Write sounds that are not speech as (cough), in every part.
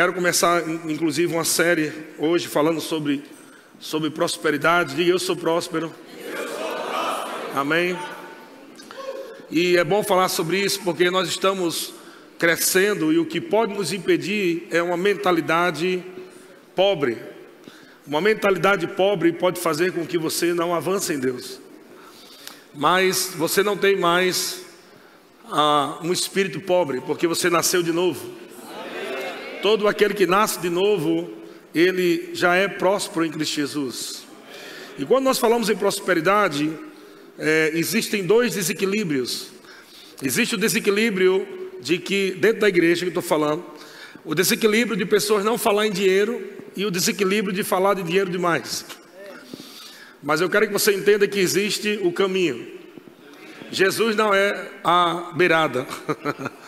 Quero começar, inclusive, uma série hoje falando sobre, sobre prosperidade. Diga, eu sou próspero. Eu sou próspero. Amém. E é bom falar sobre isso porque nós estamos crescendo e o que pode nos impedir é uma mentalidade pobre. Uma mentalidade pobre pode fazer com que você não avance em Deus. Mas você não tem mais ah, um espírito pobre, porque você nasceu de novo. Todo aquele que nasce de novo, ele já é próspero em Cristo Jesus. E quando nós falamos em prosperidade, é, existem dois desequilíbrios. Existe o desequilíbrio de que, dentro da igreja que estou falando, o desequilíbrio de pessoas não falar em dinheiro e o desequilíbrio de falar de dinheiro demais. Mas eu quero que você entenda que existe o caminho. Jesus não é a beirada. (laughs)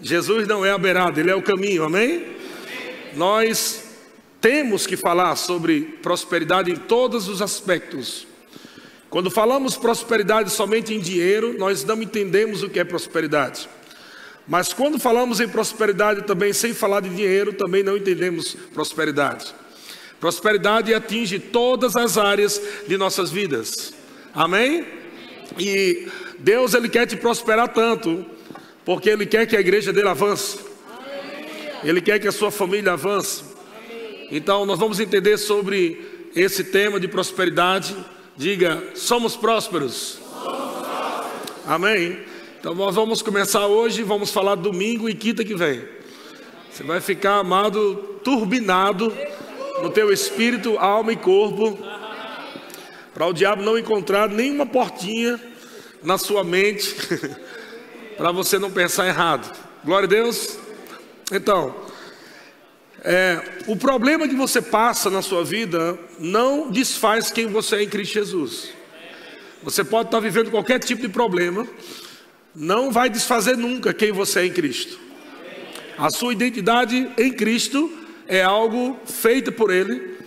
Jesus não é a beirada, ele é o caminho, amém? Nós temos que falar sobre prosperidade em todos os aspectos. Quando falamos prosperidade somente em dinheiro, nós não entendemos o que é prosperidade. Mas quando falamos em prosperidade também sem falar de dinheiro, também não entendemos prosperidade. Prosperidade atinge todas as áreas de nossas vidas. Amém? E Deus ele quer te prosperar tanto porque Ele quer que a igreja dele avance. Ele quer que a sua família avance. Então, nós vamos entender sobre esse tema de prosperidade. Diga, somos prósperos. Amém? Então, nós vamos começar hoje. Vamos falar domingo e quinta que vem. Você vai ficar, amado, turbinado no teu espírito, alma e corpo. Para o diabo não encontrar nenhuma portinha na sua mente. (laughs) para você não pensar errado. Glória a Deus. Então, é, o problema que você passa na sua vida não desfaz quem você é em Cristo Jesus. Você pode estar vivendo qualquer tipo de problema, não vai desfazer nunca quem você é em Cristo. A sua identidade em Cristo é algo feito por Ele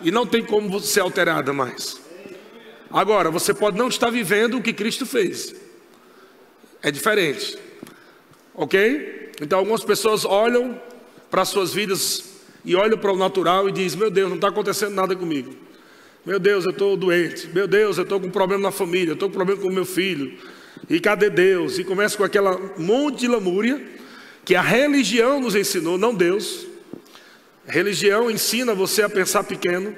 e não tem como ser alterada mais. Agora, você pode não estar vivendo o que Cristo fez. É diferente. Ok? Então algumas pessoas olham para as suas vidas e olham para o natural e dizem: Meu Deus, não está acontecendo nada comigo. Meu Deus, eu estou doente. Meu Deus, eu estou com um problema na família. Eu estou com um problema com o meu filho. E cadê Deus? E começa com aquela monte de lamúria que a religião nos ensinou, não Deus. A religião ensina você a pensar pequeno.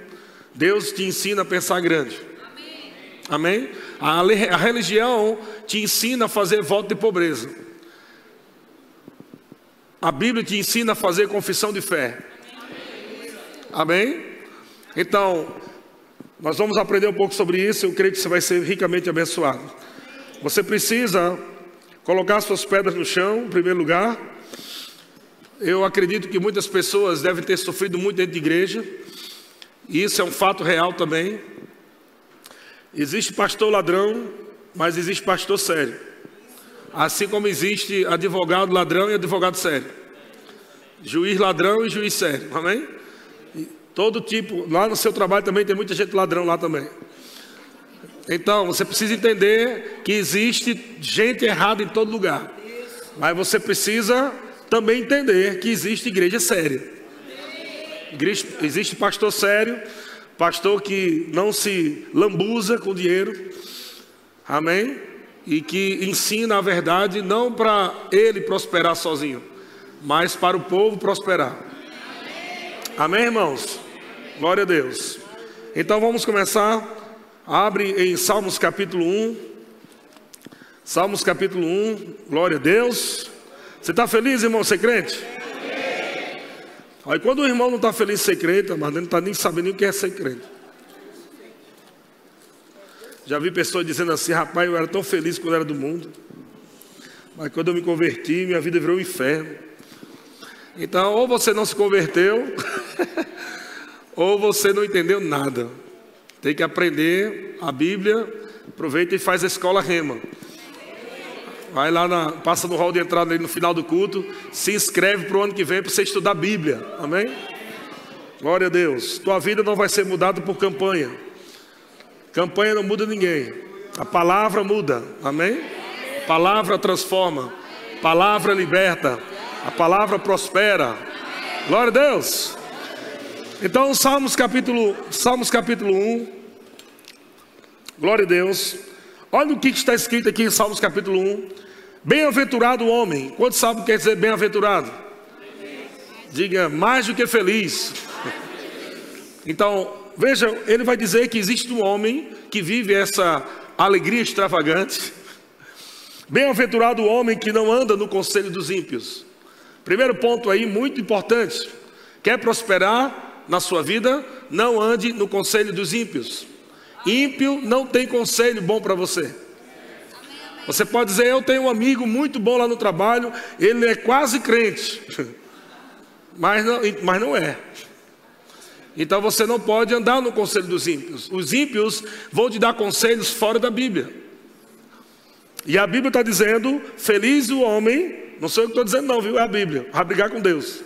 Deus te ensina a pensar grande. Amém? A, a religião te ensina a fazer voto de pobreza. A Bíblia te ensina a fazer confissão de fé. Amém? Então, nós vamos aprender um pouco sobre isso. Eu creio que você vai ser ricamente abençoado. Você precisa colocar suas pedras no chão, em primeiro lugar. Eu acredito que muitas pessoas devem ter sofrido muito dentro de igreja. E isso é um fato real também. Existe pastor ladrão, mas existe pastor sério. Assim como existe advogado ladrão e advogado sério. Juiz ladrão e juiz sério. Amém? E todo tipo, lá no seu trabalho também tem muita gente ladrão lá também. Então, você precisa entender que existe gente errada em todo lugar. Mas você precisa também entender que existe igreja séria. Existe pastor sério pastor que não se lambuza com dinheiro, amém? E que ensina a verdade não para ele prosperar sozinho, mas para o povo prosperar. Amém, irmãos? Glória a Deus. Então vamos começar. Abre em Salmos capítulo 1. Salmos capítulo 1. Glória a Deus. Você está feliz, irmão? Você é crente? Aí quando o irmão não está feliz ser crente, mas não está nem sabendo o que é ser crente. Já vi pessoas dizendo assim, rapaz, eu era tão feliz quando era do mundo. Mas quando eu me converti, minha vida virou um inferno. Então, ou você não se converteu, (laughs) ou você não entendeu nada. Tem que aprender a Bíblia, aproveita e faz a escola rema. Vai lá, na, passa no hall de entrada aí no final do culto, se inscreve para o ano que vem para você estudar a Bíblia. Amém? Glória a Deus. Tua vida não vai ser mudada por campanha. Campanha não muda ninguém. A palavra muda. Amém? Palavra transforma. Palavra liberta. A palavra prospera. Glória a Deus. Então, Salmos capítulo, Salmos capítulo 1. Glória a Deus. Olha o que está escrito aqui em Salmos capítulo 1. Bem-aventurado o homem. Quantos sabem o que quer dizer bem-aventurado? Diga, mais do que feliz. (laughs) Então, veja, ele vai dizer que existe um homem que vive essa alegria extravagante. (laughs) Bem-aventurado o homem que não anda no conselho dos ímpios. Primeiro ponto aí, muito importante. Quer prosperar na sua vida? Não ande no conselho dos ímpios. Ímpio não tem conselho bom para você. Você pode dizer, eu tenho um amigo muito bom lá no trabalho, ele é quase crente. (laughs) Mas não, mas não é. Então você não pode andar no conselho dos ímpios. Os ímpios vão te dar conselhos fora da Bíblia. E a Bíblia está dizendo: feliz o homem, não sou eu que estou dizendo, não, viu? É a Bíblia, vai brigar com Deus.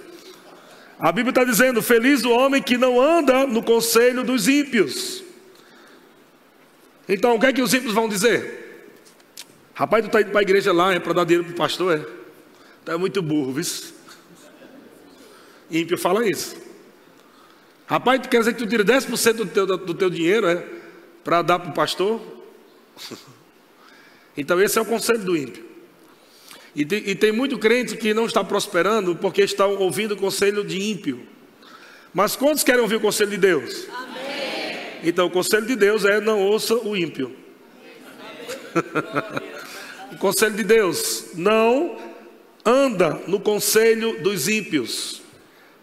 A Bíblia está dizendo: feliz o homem que não anda no conselho dos ímpios. Então, o que é que os ímpios vão dizer? Rapaz, tu está indo para a igreja lá, é para dar dinheiro para o pastor, é? Tu é muito burro, viu? Ímpio fala isso. Rapaz, tu quer dizer que tu tira 10% do teu, do teu dinheiro, é? Para dar para o pastor? (laughs) Então esse é o conselho do ímpio. E tem, e tem, muito crente que não está prosperando porque estão ouvindo o conselho de ímpio. Mas quantos querem ouvir o conselho de Deus? Amém. Então o conselho de Deus é não ouça o ímpio. O conselho de Deus, não anda no conselho dos ímpios.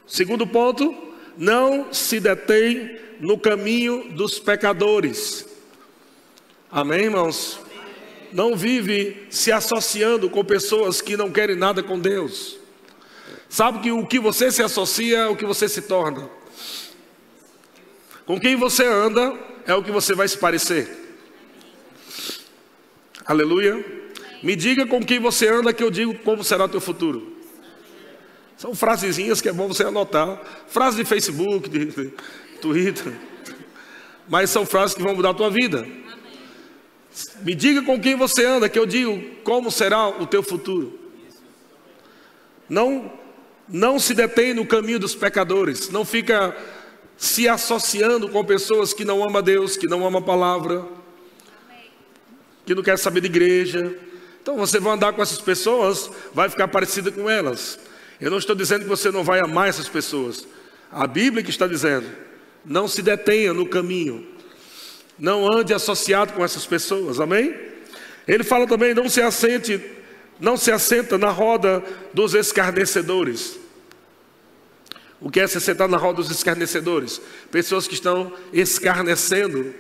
Segundo ponto, não se detém no caminho dos pecadores. Amém, irmãos? Não vive se associando com pessoas que não querem nada com Deus. Sabe que o que você se associa é o que você se torna. Com quem você anda é o que você vai se parecer. Aleluia. Me diga com quem você anda que eu digo como será o teu futuro. São frasezinhas que é bom você anotar. Frases de Facebook, de, Twitter. Mas são frases que vão mudar a tua vida. Me diga com quem você anda, que eu digo como será o teu futuro. Não, não se detém no caminho dos pecadores. Não fica se associando com pessoas que não amam a Deus, que não amam a palavra, que não quer saber de igreja. Então você vai andar com essas pessoas, vai ficar parecida com elas. Eu não estou dizendo que você não vai amar essas pessoas. A Bíblia que está dizendo: não se detenha no caminho, não ande associado com essas pessoas, amém? Ele fala também: não se assente, não se assenta na roda dos escarnecedores. O que é se sentar na roda dos escarnecedores? Pessoas que estão escarnecendo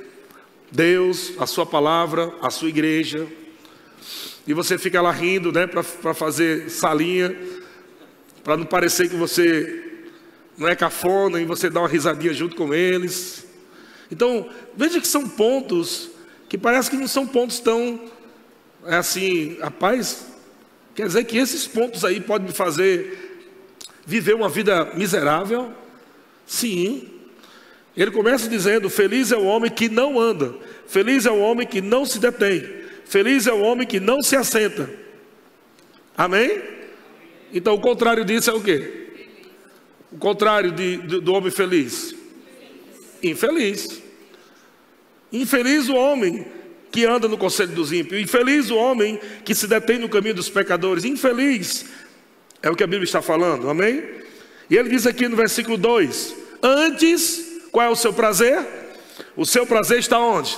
Deus, a Sua palavra, a Sua igreja. E você fica lá rindo, né, para fazer salinha para não parecer que você não é cafona e você dá uma risadinha junto com eles. Então, veja que são pontos que parece que não são pontos tão é assim, rapaz, quer dizer que esses pontos aí podem me fazer viver uma vida miserável? Sim. Ele começa dizendo: Feliz é o homem que não anda, feliz é o homem que não se detém, feliz é o homem que não se assenta. Amém? Então o contrário disso é o quê? O contrário de, de, do homem feliz? Infeliz. Infeliz o homem que anda no conselho dos ímpios. Infeliz o homem que se detém no caminho dos pecadores. Infeliz. É o que a Bíblia está falando, amém? E ele diz aqui no versículo 2: Antes, qual é o seu prazer? O seu prazer está onde?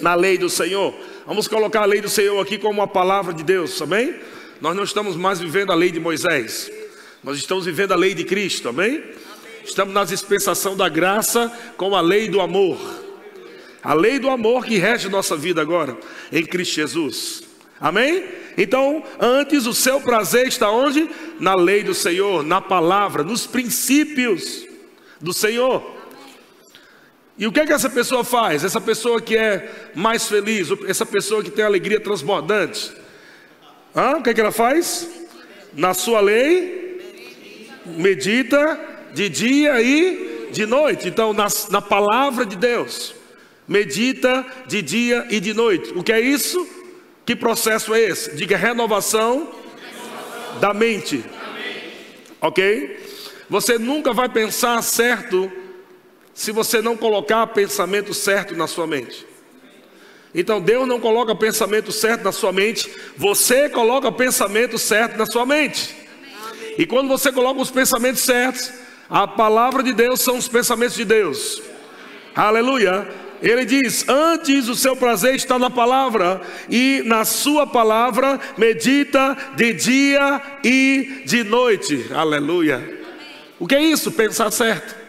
Na lei do Senhor. Vamos colocar a lei do Senhor aqui como uma palavra de Deus, amém? Nós não estamos mais vivendo a lei de Moisés, nós estamos vivendo a lei de Cristo, amém? Estamos na dispensação da graça com a lei do amor. A lei do amor que rege nossa vida agora em Cristo Jesus. Amém? Então, antes o seu prazer está onde? Na lei do Senhor, na palavra, nos princípios do Senhor. E o que é que essa pessoa faz? Essa pessoa que é mais feliz, essa pessoa que tem alegria transbordante, ah, o que, é que ela faz? Na sua lei, medita de dia e de noite. Então, na, na palavra de Deus, medita de dia e de noite. O que é isso? Que processo é esse? Diga renovação da mente. Ok? Você nunca vai pensar certo se você não colocar pensamento certo na sua mente. Então Deus não coloca pensamento certo na sua mente, você coloca pensamento certo na sua mente. E quando você coloca os pensamentos certos, a palavra de Deus são os pensamentos de Deus. Aleluia. Ele diz: Antes o seu prazer está na palavra, e na sua palavra medita de dia e de noite. Aleluia. O que é isso? Pensar certo.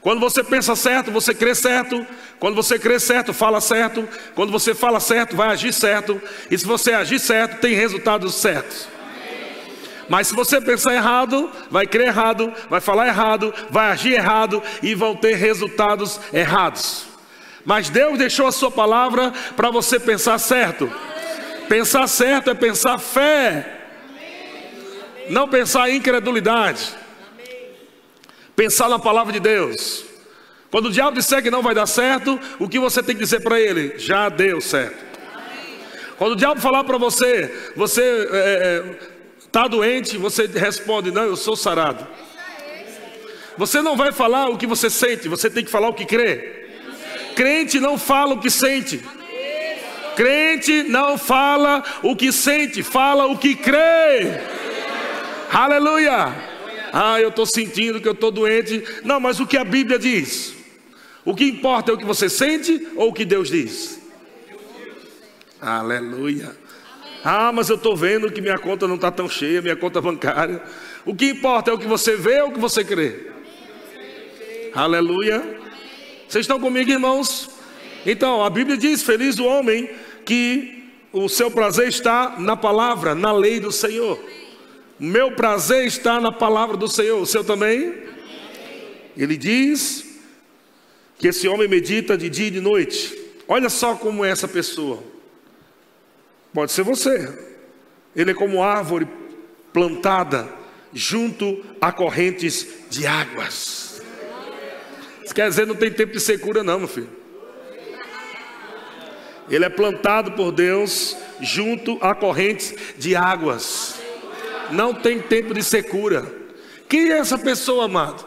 Quando você pensa certo, você crê certo. Quando você crê certo, fala certo. Quando você fala certo, vai agir certo. E se você agir certo, tem resultados certos. Mas se você pensar errado, vai crer errado, vai falar errado, vai agir errado e vão ter resultados errados. Mas Deus deixou a sua palavra para você pensar certo. Pensar certo é pensar fé. Não pensar incredulidade. Pensar na palavra de Deus. Quando o diabo disser que não vai dar certo, o que você tem que dizer para ele? Já deu certo. Quando o diabo falar para você, você está é, é, tá doente, você responde: Não, eu sou sarado. Você não vai falar o que você sente, você tem que falar o que crê. Crente não fala o que sente. Crente não fala o que sente, fala o que crê. Aleluia. Ah, eu estou sentindo que eu estou doente. Não, mas o que a Bíblia diz? O que importa é o que você sente ou o que Deus diz? Aleluia. Ah, mas eu estou vendo que minha conta não está tão cheia, minha conta bancária. O que importa é o que você vê ou o que você crê? Aleluia. Vocês estão comigo, irmãos? Então, a Bíblia diz: Feliz o homem que o seu prazer está na palavra, na lei do Senhor. Meu prazer está na palavra do Senhor, o seu também? Ele diz que esse homem medita de dia e de noite. Olha só como é essa pessoa. Pode ser você. Ele é como árvore plantada junto a correntes de águas. Isso quer dizer, não tem tempo de secura, não, meu filho. Ele é plantado por Deus junto a correntes de águas não tem tempo de secura. Quem é essa pessoa, amado?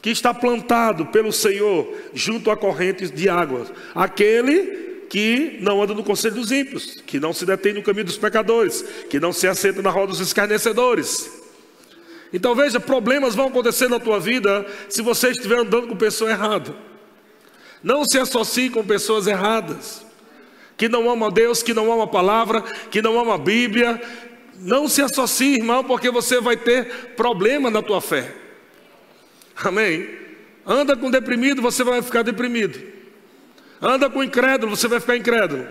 Que está plantado pelo Senhor junto a correntes de águas. Aquele que não anda no conselho dos ímpios, que não se detém no caminho dos pecadores, que não se assenta na roda dos escarnecedores. Então veja, problemas vão acontecer na tua vida se você estiver andando com pessoa errada. Não se associe com pessoas erradas, que não amam a Deus, que não amam a palavra, que não amam a Bíblia, não se associe, irmão, porque você vai ter problema na tua fé. Amém? Anda com deprimido, você vai ficar deprimido. Anda com incrédulo, você vai ficar incrédulo.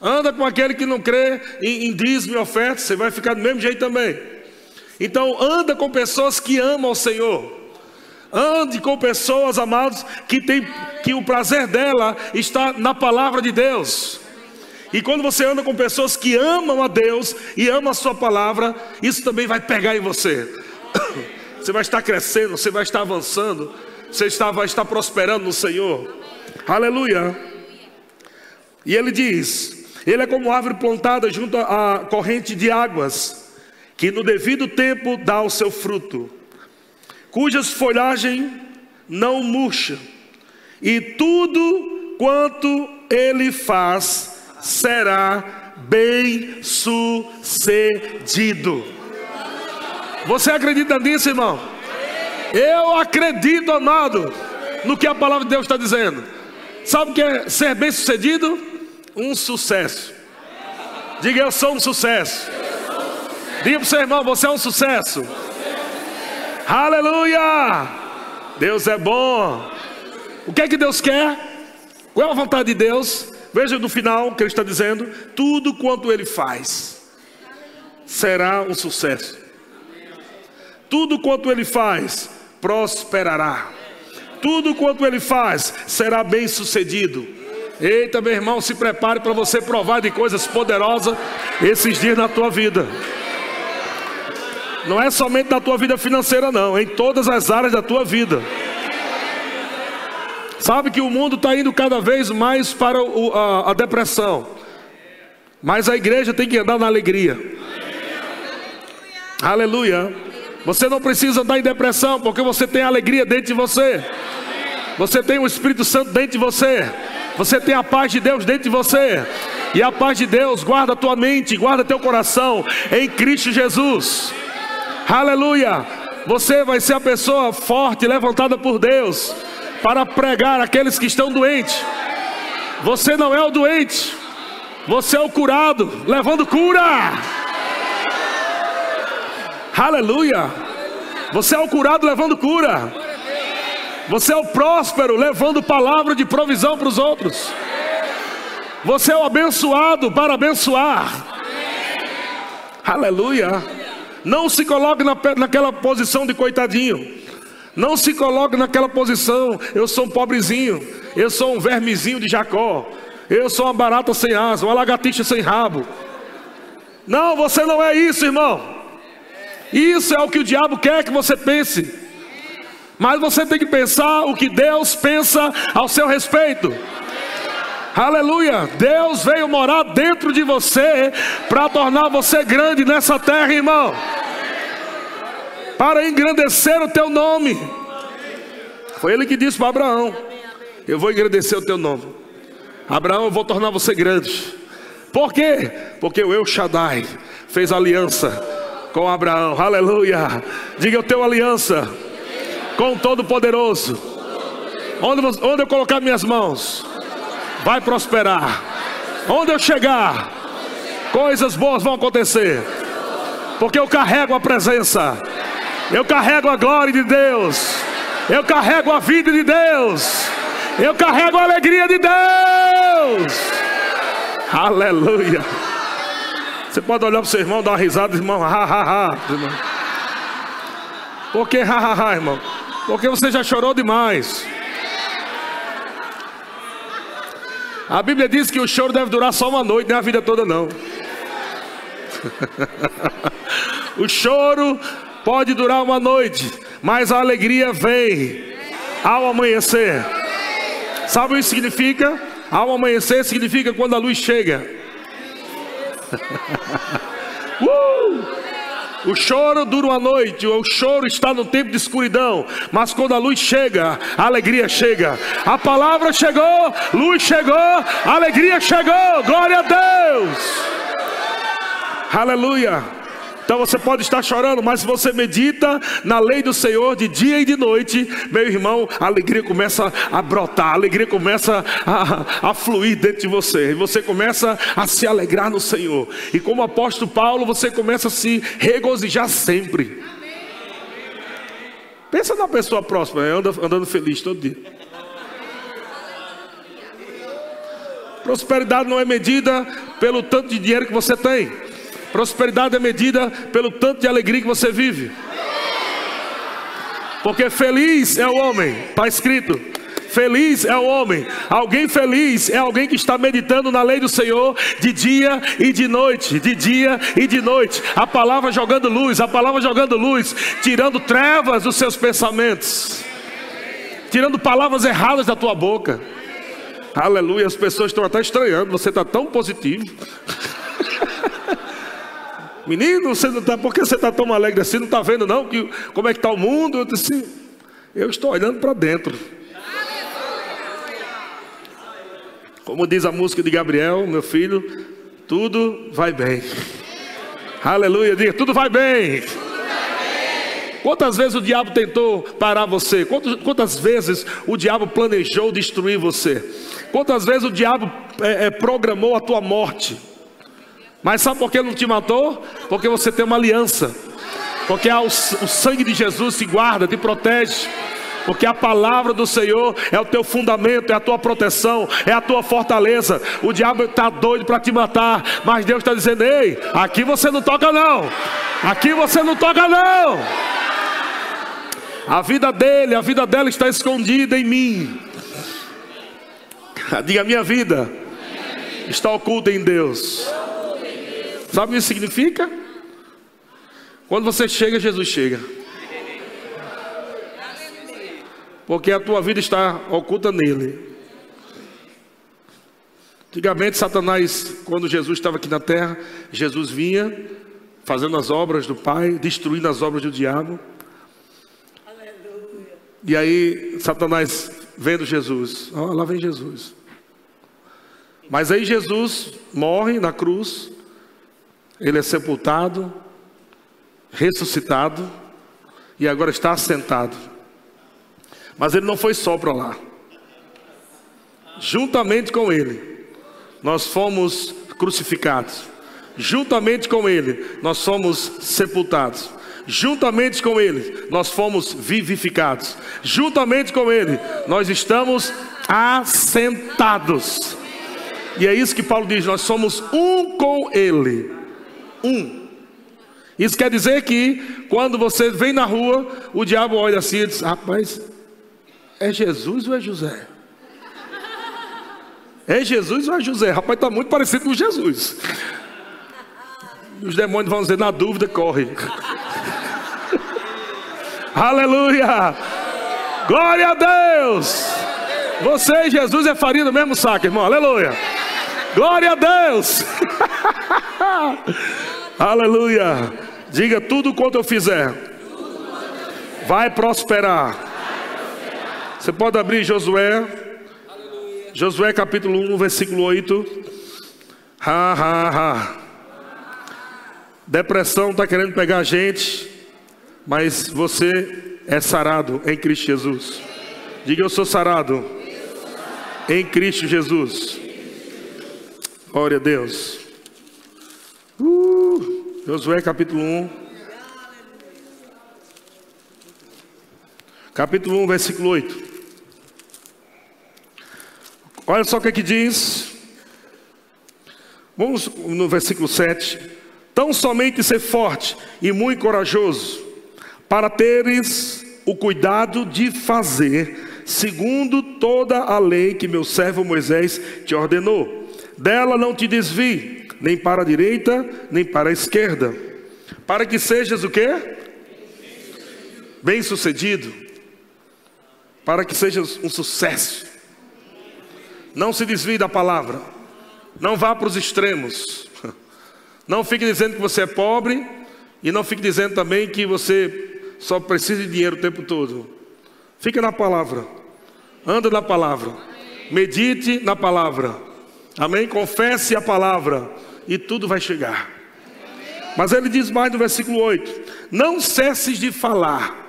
Anda com aquele que não crê em, em dízimo e oferta, você vai ficar do mesmo jeito também. Então, anda com pessoas que amam o Senhor. Ande com pessoas, amados, que, tem, que o prazer dela está na palavra de Deus. E quando você anda com pessoas que amam a Deus e amam a Sua palavra, isso também vai pegar em você. (coughs) Você vai estar crescendo, você vai estar avançando, você está, vai estar prosperando no Senhor. Aleluia. E ele diz: Ele é como árvore plantada junto à corrente de águas, que no devido tempo dá o seu fruto, cujas folhagem não murcha, e tudo quanto ele faz será bem sucedido. Você acredita nisso, irmão? Eu acredito, amado, no que a palavra de Deus está dizendo. Sabe o que é ser bem sucedido? Um sucesso. Diga, eu sou um sucesso. Diga para o seu irmão, você é um sucesso. Aleluia! Deus é bom. O que é que Deus quer? Qual é a vontade de Deus? Veja no final que ele está dizendo: tudo quanto ele faz será um sucesso. Tudo quanto ele faz prosperará. Tudo quanto ele faz será bem sucedido. Eita, meu irmão, se prepare para você provar de coisas poderosas esses dias na tua vida. Não é somente na tua vida financeira, não, em todas as áreas da tua vida. Sabe que o mundo está indo cada vez mais para o, a, a depressão. Mas a igreja tem que andar na alegria. Aleluia. Você não precisa andar em depressão, porque você tem alegria dentro de você. Você tem o Espírito Santo dentro de você. Você tem a paz de Deus dentro de você. E a paz de Deus guarda a tua mente, guarda teu coração em Cristo Jesus. Aleluia. Você vai ser a pessoa forte, levantada por Deus, para pregar aqueles que estão doentes. Você não é o doente, você é o curado, levando cura. Aleluia. Você é o curado levando cura. Você é o próspero levando palavra de provisão para os outros. Você é o abençoado para abençoar. Aleluia. Não se coloque na, naquela posição de coitadinho. Não se coloque naquela posição. Eu sou um pobrezinho. Eu sou um vermezinho de Jacó. Eu sou uma barata sem asa, uma lagartixa sem rabo. Não, você não é isso, irmão. Isso é o que o diabo quer que você pense. Mas você tem que pensar o que Deus pensa ao seu respeito. Aleluia! Deus veio morar dentro de você para tornar você grande nessa terra, irmão. Para engrandecer o teu nome. Foi ele que disse para Abraão: Eu vou engrandecer o teu nome. Abraão, eu vou tornar você grande. Por quê? Porque o El Shaddai fez aliança com Abraão. Aleluia. Diga: Eu tenho aliança com o Todo-Poderoso. Onde, onde eu colocar minhas mãos, vai prosperar. Onde eu chegar, coisas boas vão acontecer. Porque eu carrego a presença, eu carrego a glória de Deus, eu carrego a vida de Deus, eu carrego a alegria de Deus. Aleluia. Você pode olhar para o seu irmão, dar uma risada, irmão, ha, ha, ha. Irmão. Por que ha, ha, ha, irmão? Porque você já chorou demais. A Bíblia diz que o choro deve durar só uma noite, não é a vida toda não. (laughs) o choro pode durar uma noite, mas a alegria vem ao amanhecer. Sabe o que significa? Ao amanhecer significa quando a luz chega. (laughs) uh! O choro dura uma noite, o choro está no tempo de escuridão, mas quando a luz chega, a alegria chega. A palavra chegou, luz chegou, alegria chegou. Glória a Deus. Aleluia. Então você pode estar chorando, mas se você medita na lei do Senhor de dia e de noite, meu irmão, a alegria começa a brotar, a alegria começa a, a fluir dentro de você, e você começa a se alegrar no Senhor. E como apóstolo Paulo, você começa a se regozijar sempre. Pensa na pessoa próxima, anda, andando feliz todo dia. Prosperidade não é medida pelo tanto de dinheiro que você tem. Prosperidade é medida pelo tanto de alegria que você vive. Porque feliz é o homem, está escrito. Feliz é o homem. Alguém feliz é alguém que está meditando na lei do Senhor de dia e de noite, de dia e de noite. A palavra jogando luz, a palavra jogando luz, tirando trevas dos seus pensamentos, tirando palavras erradas da tua boca. Aleluia, as pessoas estão até estranhando, você está tão positivo. (laughs) Menino, você não tá, por que você está tão alegre assim? Não está vendo não que, como é que está o mundo? Eu disse, eu estou olhando para dentro. Como diz a música de Gabriel, meu filho, tudo vai bem. Aleluia, diga, tudo vai bem. Quantas vezes o diabo tentou parar você? Quantas, quantas, vezes o diabo planejou destruir você? Quantas vezes o diabo é, é, programou a tua morte? Mas sabe por que ele não te matou? Porque você tem uma aliança. Porque o, sangue de Jesus te guarda, te protege. Porque a palavra do Senhor é o teu fundamento, é a tua proteção, é a tua fortaleza. O diabo está doido para te matar, mas Deus está dizendo: ei, aqui você não toca, não. Aqui você não toca, não. A vida dele, a vida dela está escondida em mim. (laughs) Diga: minha vida está oculta em Deus. Sabe o que isso significa? Quando você chega, Jesus chega. Porque a tua vida está oculta nele. Antigamente, Satanás, quando Jesus estava aqui na terra, Jesus vinha, fazendo as obras do Pai, destruindo as obras do diabo. E aí, Satanás vendo Jesus, ó, lá vem Jesus. Mas aí Jesus morre na cruz, ele é sepultado, ressuscitado e agora está assentado. Mas ele não foi só para lá. Juntamente com ele, nós fomos crucificados. Juntamente com ele, nós fomos sepultados. Juntamente com ele, nós fomos vivificados. Juntamente com ele, nós estamos assentados. E é isso que Paulo diz: nós somos um com ele. Um. Isso quer dizer que quando você vem na rua, o diabo olha assim e diz: Rapaz, é Jesus ou é José? É Jesus ou é José? Rapaz, está muito parecido com Jesus. Os demônios vão dizer: Na dúvida, corre. (laughs) Aleluia! Glória a Deus! Você e Jesus é farinha do mesmo saco, irmão. Aleluia! Glória a Deus! (laughs) Aleluia! Diga tudo quanto eu fizer. Vai prosperar. Você pode abrir Josué. Josué capítulo 1, versículo 8. Ha, ha, ha. Depressão está querendo pegar a gente, mas você é sarado em Cristo Jesus. Diga eu sou sarado em Cristo Jesus. Glória a Deus. Uh, Josué capítulo 1. Capítulo 1, versículo 8. Olha só o que, é que diz. Vamos no versículo 7. Tão somente ser forte e muito corajoso, para teres o cuidado de fazer, segundo toda a lei que meu servo Moisés te ordenou dela não te desvie, nem para a direita, nem para a esquerda, para que sejas o quê? Bem-sucedido, para que sejas um sucesso. Não se desvie da palavra, não vá para os extremos. (laughs) Não fique dizendo que você é pobre e não fique dizendo também que você só precisa de dinheiro o tempo todo. Fique na palavra, anda na palavra, medite na palavra. Amém? Confesse a palavra e tudo vai chegar. Mas ele diz mais no versículo 8: Não cesses de falar.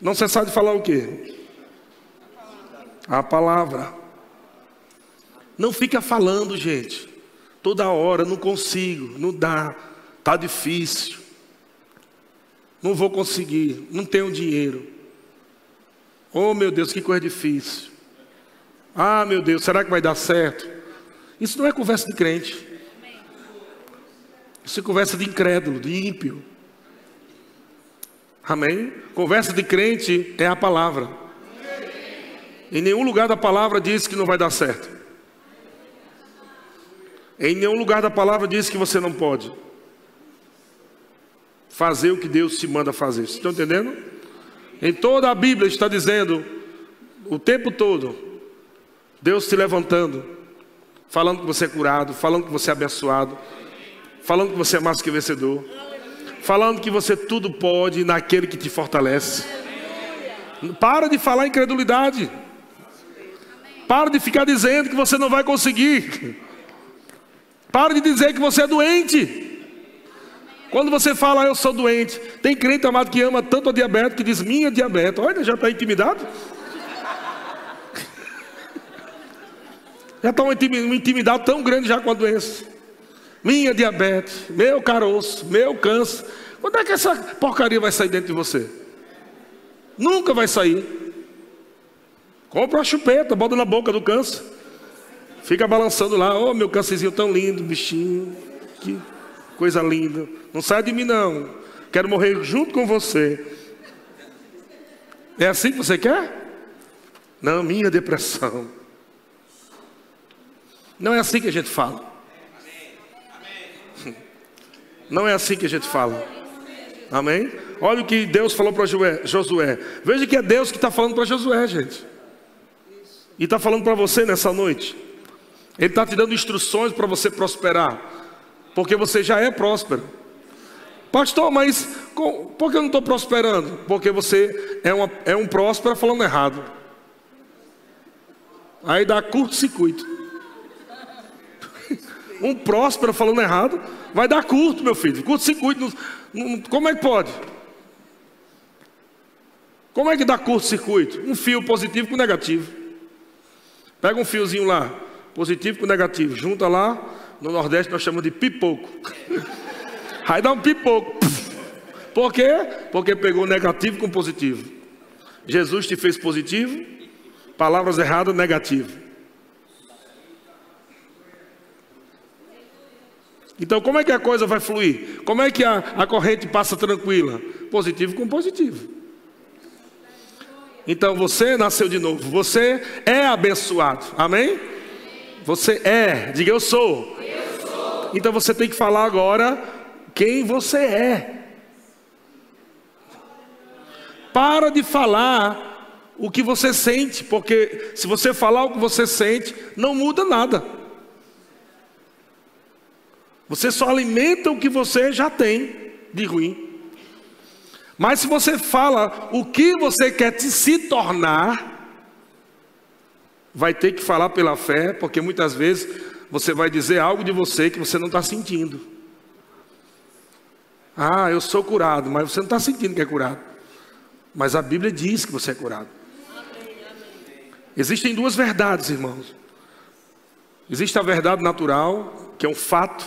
Não cessar de falar o quê? A palavra. Não fica falando, gente. Toda hora, não consigo, não dá, tá difícil. Não vou conseguir, não tenho dinheiro. Oh, meu Deus, que coisa difícil. Ah, meu Deus, será que vai dar certo? Isso não é conversa de crente. Isso é conversa de incrédulo, de ímpio. Amém? Conversa de crente é a palavra. Em nenhum lugar da palavra diz que não vai dar certo. Em nenhum lugar da palavra diz que você não pode fazer o que Deus te manda fazer. Estão entendendo? Em toda a Bíblia está dizendo o tempo todo Deus te levantando falando que você é curado, falando que você é abençoado, falando que você é mais que vencedor, falando que você tudo pode naquele que te fortalece. Para de falar incredulidade. Para de ficar dizendo que você não vai conseguir. Para de dizer que você é doente. Quando você fala, eu sou doente, tem crente amado que ama tanto a diabetes que diz minha diabetes. Olha, já está intimidado. (laughs) Já está uma intimidade tão grande já com a doença. Minha diabetes, meu caroço, meu câncer. Quando é que essa porcaria vai sair dentro de você? Nunca vai sair. Compra uma chupeta, bota na boca do câncer. Fica balançando lá, oh meu câncerzinho tão lindo, bichinho. Que coisa linda. Não sai de mim não. Quero morrer junto com você. É assim que você quer? Não, minha depressão. Não é assim que a gente fala. Não é assim que a gente fala. Amém? Olha o que Deus falou para Josué. Veja que é Deus que está falando para Josué, gente. E está falando para você nessa noite. Ele está te dando instruções para você prosperar. Porque você já é próspero. Pastor, mas por que eu não estou prosperando? Porque você é, uma, é um próspero falando errado. Aí dá curto-circuito. Um próspero falando errado vai dar curto, meu filho. Curto-circuito. Como é que pode? Como é que dá curto-circuito? Um fio positivo com negativo. Pega um fiozinho lá, positivo com negativo, junta lá, no Nordeste nós chamamos de pipoco. (laughs) Aí dá um pipoco. Por quê? Porque pegou negativo com positivo. Jesus te fez positivo, palavras erradas, negativo. Então, como é que a coisa vai fluir? Como é que a, a corrente passa tranquila? Positivo com positivo. Então você nasceu de novo, você é abençoado, amém? Você é, diga eu sou. eu sou. Então você tem que falar agora quem você é. Para de falar o que você sente, porque se você falar o que você sente, não muda nada. Você só alimenta o que você já tem de ruim. Mas se você fala o que você quer te se tornar, vai ter que falar pela fé, porque muitas vezes você vai dizer algo de você que você não está sentindo. Ah, eu sou curado, mas você não está sentindo que é curado. Mas a Bíblia diz que você é curado. Existem duas verdades, irmãos. Existe a verdade natural, que é um fato,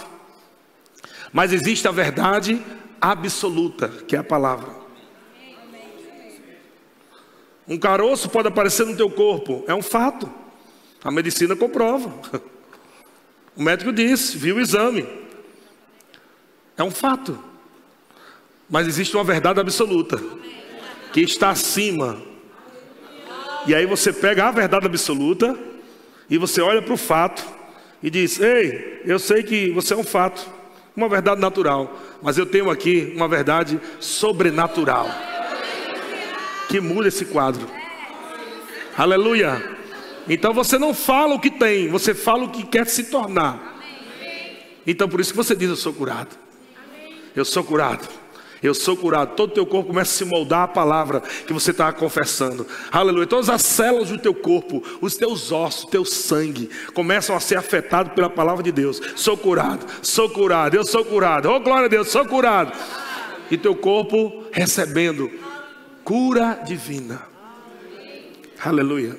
mas existe a verdade absoluta, que é a palavra. Um caroço pode aparecer no teu corpo, é um fato. A medicina comprova. (laughs) O médico disse, viu o exame. É um fato. Mas existe uma verdade absoluta que está acima. E aí você pega a verdade absoluta e você olha para o fato e diz: Ei, eu sei que você é um fato, uma verdade natural, mas eu tenho aqui uma verdade sobrenatural que muda esse quadro. Aleluia. Então você não fala o que tem, você fala o que quer se tornar. Então por isso que você diz: Eu sou curado. Eu sou curado. Eu sou curado. Todo o teu corpo começa a se moldar a palavra que você está confessando. Aleluia. Todas as células do teu corpo, os teus ossos, teu sangue, começam a ser afetados pela palavra de Deus. Sou curado, sou curado, eu sou curado. Oh, glória a Deus, sou curado. E teu corpo recebendo cura divina. Aleluia.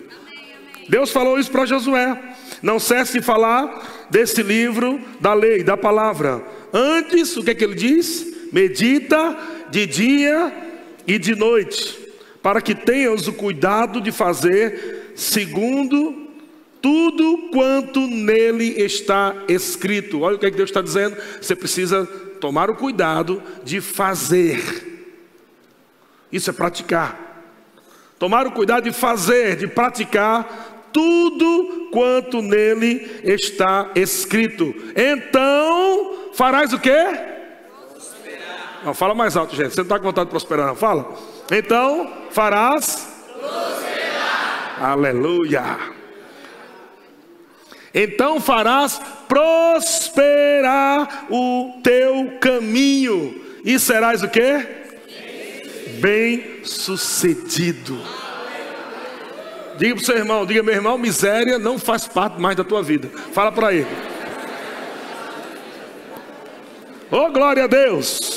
Deus falou isso para Josué. Não cesse de falar desse livro da lei, da palavra. Antes, o que é que ele diz? Medita de dia e de noite, para que tenhas o cuidado de fazer segundo tudo quanto nele está escrito. Olha o que, é que Deus está dizendo. Você precisa tomar o cuidado de fazer. Isso é praticar. Tomar o cuidado de fazer, de praticar tudo quanto nele está escrito. Então, farás o quê? Não, fala mais alto, gente. Você não está com vontade de prosperar, não? Fala. Então, farás prosperar. Aleluia. Então farás prosperar o teu caminho e serás o quê? bem sucedido. Diga para o seu irmão, diga meu irmão, miséria não faz parte mais da tua vida. Fala para ele. Oh glória a Deus.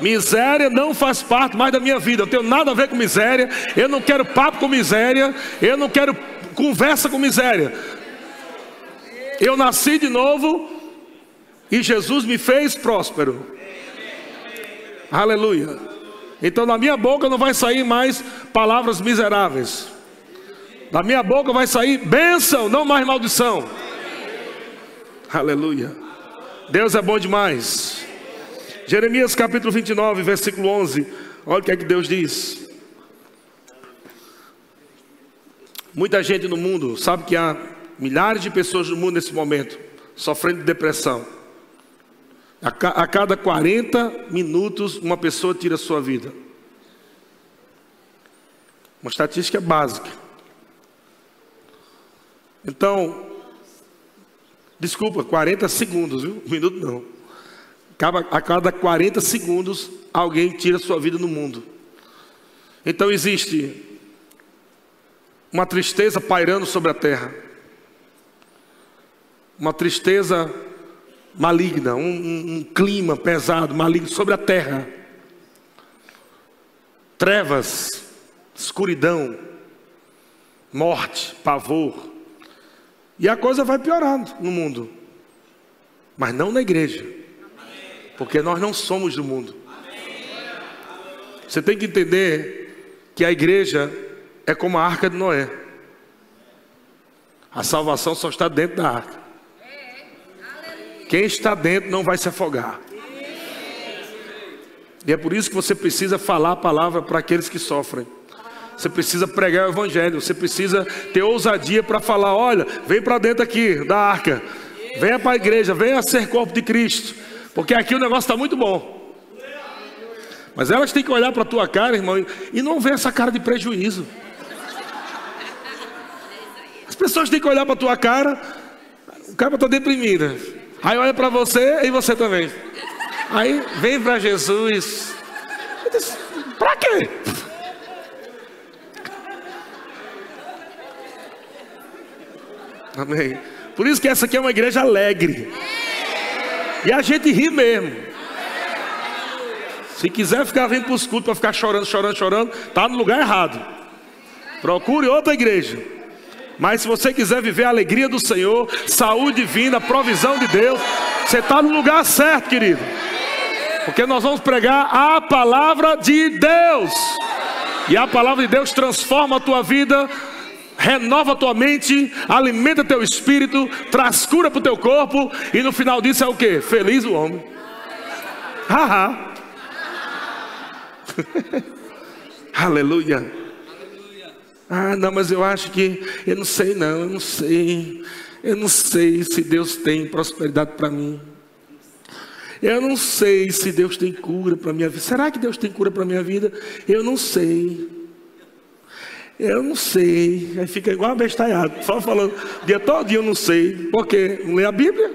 Miséria não faz parte mais da minha vida. Eu tenho nada a ver com miséria. Eu não quero papo com miséria. Eu não quero conversa com miséria. Eu nasci de novo e Jesus me fez próspero. Aleluia. Então na minha boca não vai sair mais palavras miseráveis. Da minha boca vai sair bênção, não mais maldição. Aleluia. Deus é bom demais. Jeremias capítulo 29, versículo 11. Olha o que é que Deus diz. Muita gente no mundo sabe que há milhares de pessoas no mundo nesse momento sofrendo de depressão. A, cada 40 minutos, uma pessoa tira a sua vida. Uma estatística básica. Então, desculpa, 40 segundos, viu? Um minuto não. A cada 40 segundos, alguém tira sua vida no mundo. Então existe uma tristeza pairando sobre a terra, uma tristeza maligna, um, um, um clima pesado, maligno sobre a terra, trevas, escuridão, morte, pavor, e a coisa vai piorando no mundo, mas não na igreja, porque nós não somos do mundo. Você tem que entender que a igreja é como a arca de Noé. A salvação só está dentro da arca. Quem está dentro não vai se afogar. E é por isso que você precisa falar a palavra para aqueles que sofrem. Você precisa pregar o evangelho, você precisa ter ousadia para falar: olha, vem para dentro aqui da arca, venha para a igreja, venha ser corpo de Cristo, porque aqui o negócio está muito bom. Mas elas têm que olhar para a tua cara, irmão, e não ver essa cara de prejuízo. As pessoas têm que olhar para a tua cara, o cara está deprimido. Aí olha para você e você também. Aí vem para Jesus. Para quê? Amém. Por isso que essa aqui é uma igreja alegre. E a gente ri mesmo. Se quiser ficar vindo para os cultos para ficar chorando, chorando, chorando, está no lugar errado. Procure outra igreja. Mas se você quiser viver a alegria do Senhor, saúde divina, provisão de Deus, você está no lugar certo, querido. Porque nós vamos pregar a palavra de Deus. E a palavra de Deus transforma a tua vida renova a tua mente, alimenta teu espírito, traz cura para o teu corpo, e no final disso é o que? Feliz o homem. Haha. (laughs) Aleluia. Ah, não, mas eu acho que eu não sei não, eu não sei. Eu não sei se Deus tem prosperidade para mim. Eu não sei se Deus tem cura para minha vida. Será que Deus tem cura para minha vida? Eu não sei. Eu não sei. Aí fica igual abestalhado. Só falando dia todo eu não sei. Por quê? Não lê a Bíblia?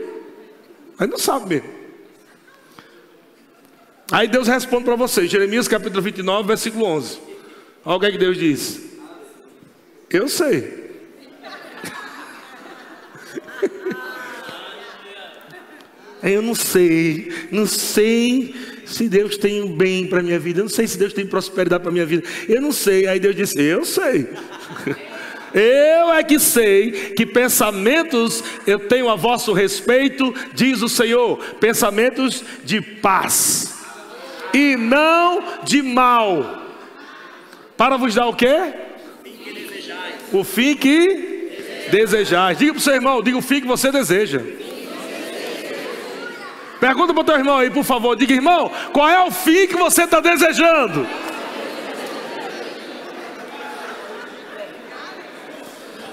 Aí não sabe mesmo. Aí Deus responde para você, Jeremias capítulo 29, versículo 11. Olha o que, é que Deus diz. Eu sei. (laughs) Eu não sei, não sei se Deus tem um bem para minha vida, eu não sei se Deus tem prosperidade para minha vida, eu não sei. Aí Deus disse: Eu sei. (laughs) Eu é que sei que pensamentos eu tenho a vosso respeito, diz o Senhor, pensamentos de paz e não de mal. Para vos dar o quê? O fim que desejais. Diga para o seu irmão, diga o fim que você deseja. Pergunta para o teu irmão aí, por favor. Diga, irmão, qual é o fim que você está desejando?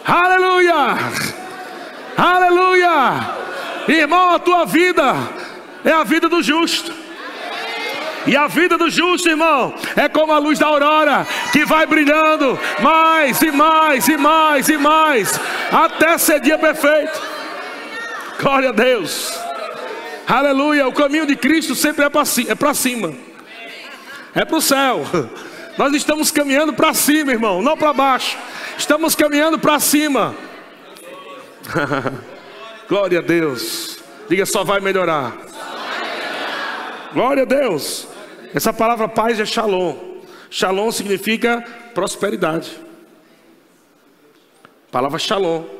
Aleluia! Aleluia! Irmão, a tua vida é a vida do justo. E a vida do justo, irmão, é como a luz da aurora, que vai brilhando mais e mais e mais e mais, até ser dia perfeito. Glória a Deus. Aleluia. O caminho de Cristo sempre é para é cima, é para o céu. Nós estamos caminhando para cima, irmão, não para baixo. Estamos caminhando para cima. (laughs) Glória a Deus. Diga só vai melhorar. Glória a Deus. Essa palavra paz é shalom. Shalom significa prosperidade. Palavra shalom.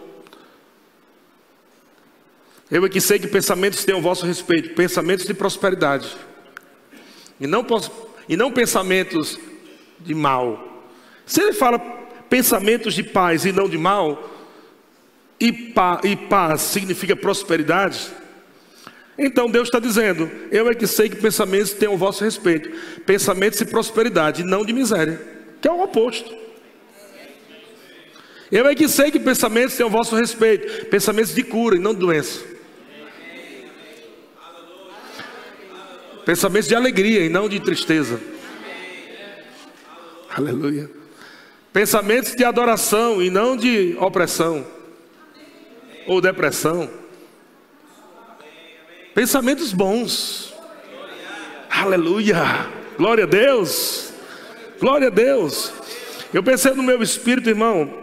Eu é que sei que pensamentos têm o vosso respeito, pensamentos de prosperidade, e não, e não pensamentos de mal. Se ele fala pensamentos de paz e não de mal, e, pa, e paz significa prosperidade, então Deus está dizendo: Eu é que sei que pensamentos têm o vosso respeito, pensamentos de prosperidade, e não de miséria, que é o oposto. Eu é que sei que pensamentos têm o vosso respeito, pensamentos de cura e não de doença. Pensamentos de alegria e não de tristeza. Aleluia. Pensamentos de adoração e não de opressão ou depressão. Pensamentos bons. Aleluia! Glória a Deus! Glória a Deus! Eu pensei no meu espírito, irmão,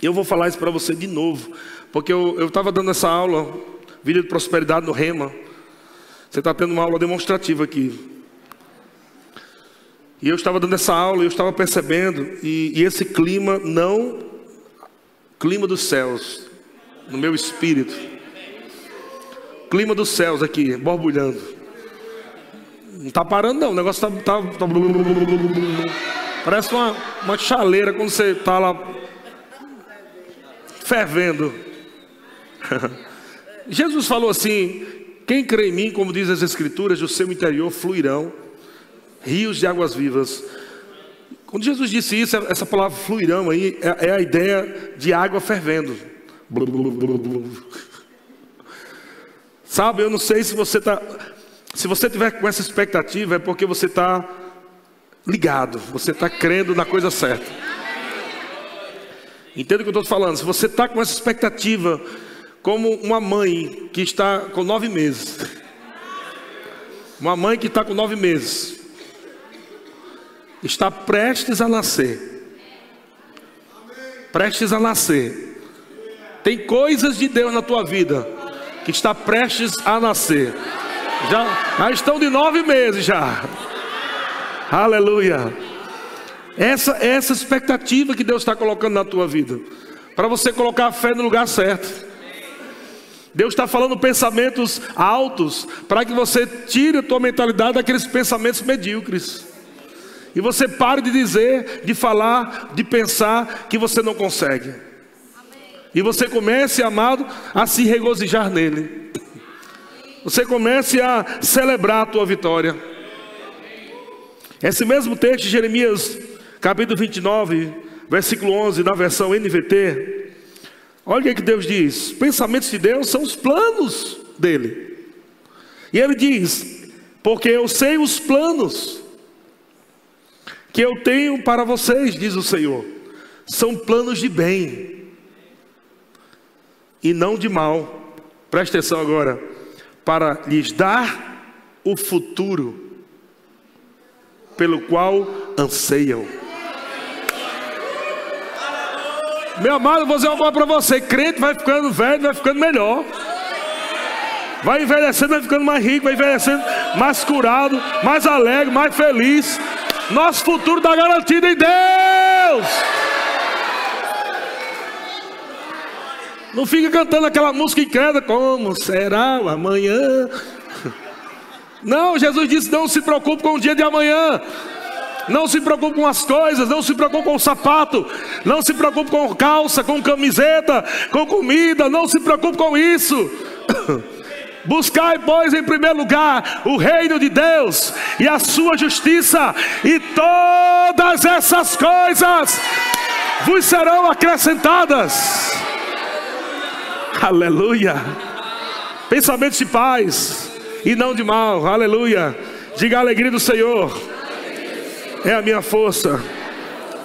eu vou falar isso para você de novo, porque eu estava dando essa aula, vídeo de prosperidade no Rema. Você está tendo uma aula demonstrativa aqui. E eu estava dando essa aula, eu estava percebendo, e, e esse clima não, clima dos céus, no meu espírito, clima dos céus aqui, borbulhando. Não está parando não, o negócio está, tá, tá, parece uma, uma chaleira quando você está lá fervendo. (laughs) Jesus falou assim: quem crê em mim, como diz as Escrituras, do seu interior fluirão rios de águas vivas. Quando Jesus disse isso, essa palavra fluirão aí é, é a ideia de água fervendo. Sabe, eu não sei se você está. Se você tiver com essa expectativa, é porque você está ligado, você está crendo na coisa certa. Entenda o que eu estou falando. Se você está com essa expectativa, como uma mãe que está com nove meses. Uma mãe que está com nove meses. Está prestes a nascer. Prestes a nascer. Tem coisas de Deus na tua vida que está prestes a nascer. Já, já estão de nove meses já. Aleluia. Essa, essa expectativa que Deus está colocando na tua vida. Para você colocar a fé no lugar certo. Deus está falando pensamentos altos para que você tire a tua mentalidade daqueles pensamentos medíocres. E você pare de dizer, de falar, de pensar que você não consegue. E você comece, amado, a se regozijar nele. Você comece a celebrar a tua vitória. Esse mesmo texto de Jeremias, capítulo 29, versículo 11, na versão NVT, Olha o que Deus diz: pensamentos de Deus são os planos dele. E ele diz: Porque eu sei os planos que eu tenho para vocês, diz o Senhor, são planos de bem e não de mal. Preste atenção agora, para lhes dar o futuro pelo qual anseiam. Meu amado, vou dizer uma coisa para você: crente vai ficando velho, vai ficando melhor. Vai envelhecendo, vai ficando mais rico, vai envelhecendo mais curado, mais alegre, mais feliz. Nosso futuro está garantido em Deus. Não fica cantando aquela música incrédula, como será o amanhã? Não, Jesus disse: não se preocupe com o dia de amanhã. Não se preocupe com as coisas, não se preocupe com o sapato, não se preocupe com calça, com camiseta, com comida, não se preocupe com isso. (coughs) Buscai, pois, em primeiro lugar o reino de Deus e a sua justiça, e todas essas coisas vos serão acrescentadas. (laughs) Aleluia. Pensamentos de paz e não de mal. Aleluia. Diga a alegria do Senhor é a minha força.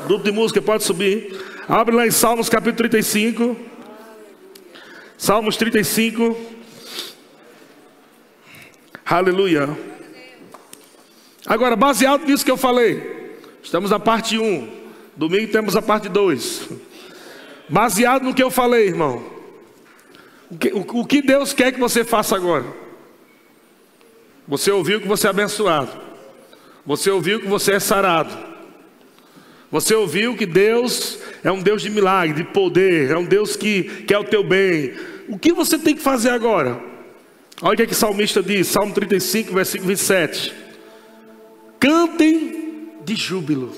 Grupo de música, pode subir. Abre lá em Salmos capítulo 35. Salmos 35. Aleluia. Agora, baseado nisso que eu falei, estamos na parte 1. Domingo temos a parte 2. Baseado no que eu falei, irmão. O que, o, o que Deus quer que você faça agora? Você ouviu que você é abençoado. Você ouviu que você é sarado. Você ouviu que Deus é um Deus de milagre, de poder, é um Deus que quer o teu bem. O que você tem que fazer agora? Olha o que, é que o salmista diz, Salmo 35, versículo 27. Cantem de júbilo.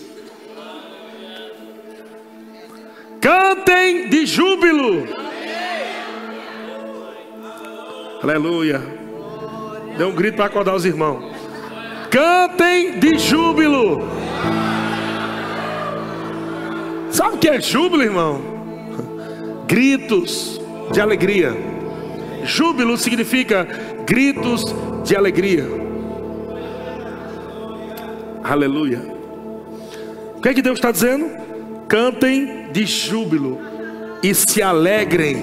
Cantem de júbilo. Aleluia. Dê um grito para acordar os irmãos. Cantem de júbilo. Sabe o que é júbilo, irmão? Gritos de alegria. Júbilo significa gritos de alegria. Aleluia. O que é que Deus está dizendo? Cantem de júbilo e se alegrem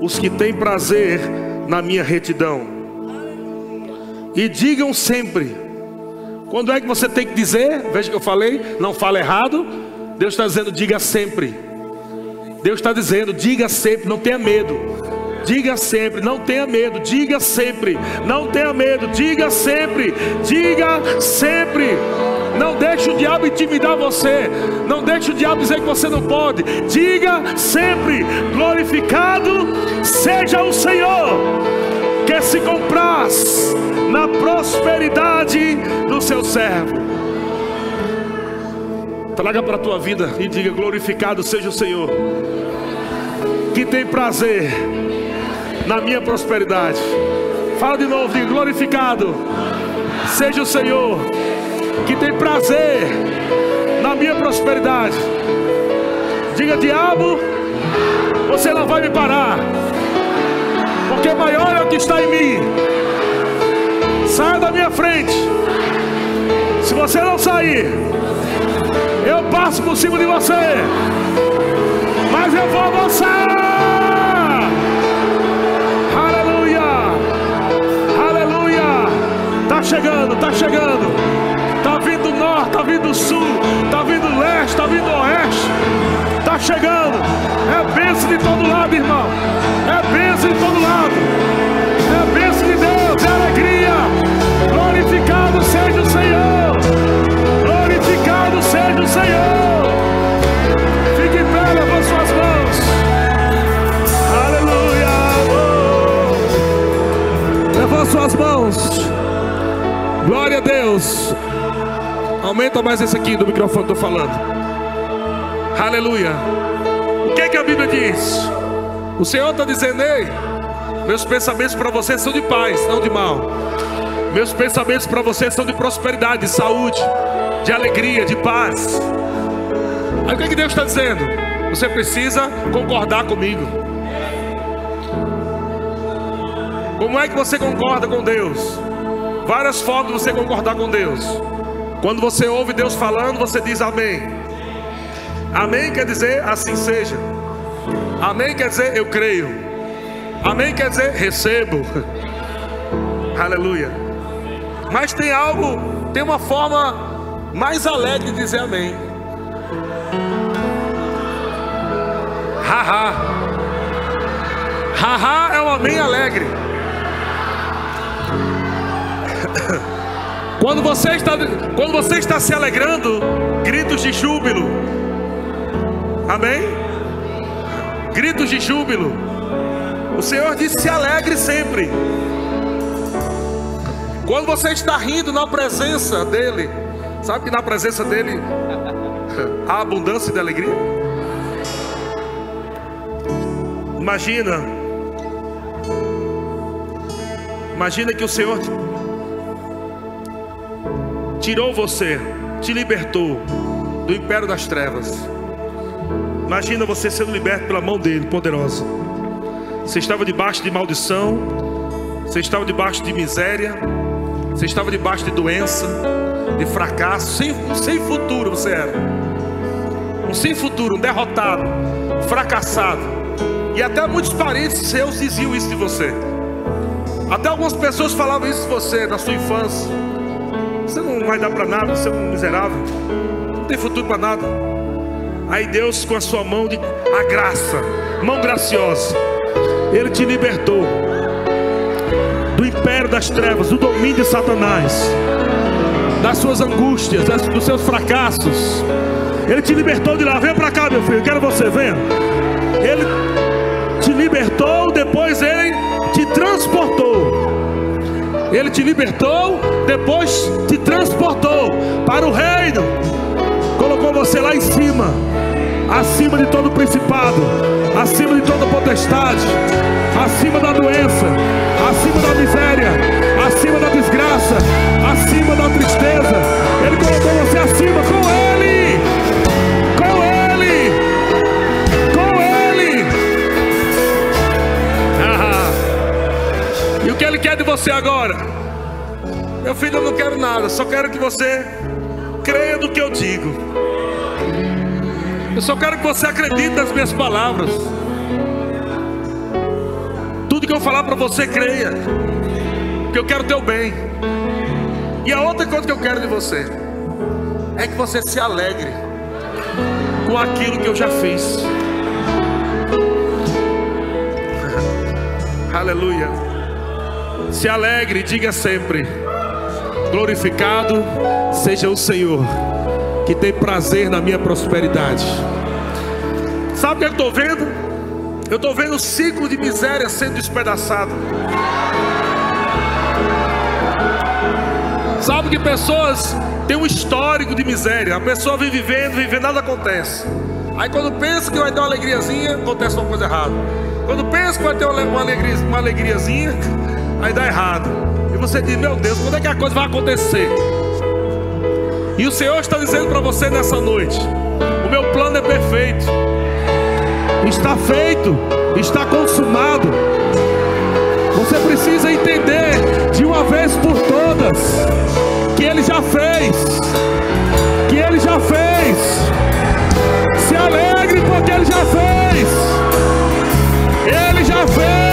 os que têm prazer na minha retidão E digam sempre. Quando é que você tem que dizer? Veja que eu falei, não fala errado. Deus está dizendo, diga sempre. Deus está dizendo, diga sempre, não tenha medo. Diga sempre, não tenha medo. Diga sempre, não tenha medo. Diga sempre, diga sempre. Não deixe o diabo intimidar você. Não deixe o diabo dizer que você não pode. Diga sempre: glorificado seja o Senhor, que se compraz na prosperidade do seu servo. Traga para a tua vida e diga: glorificado seja o Senhor, que tem prazer na minha prosperidade. Fala de novo, diga: glorificado seja o Senhor que tem prazer na minha prosperidade. Diga, diabo, você não vai me parar, porque maior é o que está em mim. Saia da minha frente. Se você não sair, eu passo por cima de você, mas eu vou avançar. Aleluia, aleluia. Tá chegando, tá chegando norte, está vindo sul, está vindo leste, está vindo oeste. Está chegando. É bênção de todo lado, irmão. É bênção de todo lado. É bênção de Deus, é alegria. Glorificado seja o Senhor. Glorificado seja o Senhor. Fique em pé, levanta suas mãos. Aleluia. Oh. Levanta suas mãos. Glória a Deus. Aumenta mais esse aqui do microfone que estou falando. Aleluia. O que, é que a Bíblia diz? O Senhor está dizendo, ei, meus pensamentos para você são de paz, não de mal. Meus pensamentos para você são de prosperidade, de saúde, de alegria, de paz. Aí o que, é que Deus está dizendo? Você precisa concordar comigo. Como é que você concorda com Deus? Várias formas de você concordar com Deus. Quando você ouve Deus falando, você diz amém. Amém quer dizer assim seja. Amém quer dizer eu creio. Amém quer dizer recebo. (laughs) Aleluia. Mas tem algo, tem uma forma mais alegre de dizer amém. Haha. Haha é um amém alegre. (coughs) Quando você está, quando você está se alegrando, gritos de júbilo. Amém? Gritos de júbilo. O Senhor diz: se alegre sempre. Quando você está rindo na presença dEle, sabe que na presença dEle (laughs) há abundância de alegria? Imagina, imagina que o Senhor tirou você, te libertou do império das trevas. Imagina você sendo liberto pela mão dele, poderosa. Você estava debaixo de maldição, você estava debaixo de miséria, você estava debaixo de doença, de fracasso, sem, sem futuro você era. Um sem futuro, um derrotado, fracassado. E até muitos parentes seus diziam isso de você. Até algumas pessoas falavam isso de você na sua infância. Você não vai dar para nada, você é um miserável. Não tem futuro para nada. Aí Deus, com a sua mão de a graça, mão graciosa, Ele te libertou império das trevas, do domínio de Satanás, das suas angústias, dos seus fracassos. Ele te libertou de lá. Venha para cá, meu filho. Quero você, venha. Ele te libertou, depois ele te transportou ele te libertou, depois te transportou para o reino, colocou você lá em cima, acima de todo principado, acima de toda potestade, acima da doença, miséria, acima da desgraça, acima da tristeza. Ele colocou você acima com Ele, com Ele, com Ele. Ah, e o que Ele quer de você agora? Meu filho, eu não quero nada, só quero que você creia do que eu digo. Eu só quero que você acredite nas minhas palavras. Que eu falar para você, creia. Porque eu quero teu bem. E a outra coisa que eu quero de você é que você se alegre com aquilo que eu já fiz. (laughs) Aleluia. Se alegre, diga sempre: glorificado seja o Senhor, que tem prazer na minha prosperidade. Sabe o que eu estou vendo? Eu estou vendo o ciclo de miséria sendo despedaçado. Sabe que pessoas têm um histórico de miséria. A pessoa vem vivendo, vivendo, nada acontece. Aí quando pensa que vai ter uma alegriazinha, acontece uma coisa errada. Quando pensa que vai ter uma, alegria, uma alegriazinha, (laughs) aí dá errado. E você diz, meu Deus, quando é que a coisa vai acontecer? E o Senhor está dizendo para você nessa noite: o meu plano é perfeito, Está feito, está consumado. Você precisa entender de uma vez por todas que ele já fez. Que ele já fez. Se alegre porque ele já fez. Ele já fez.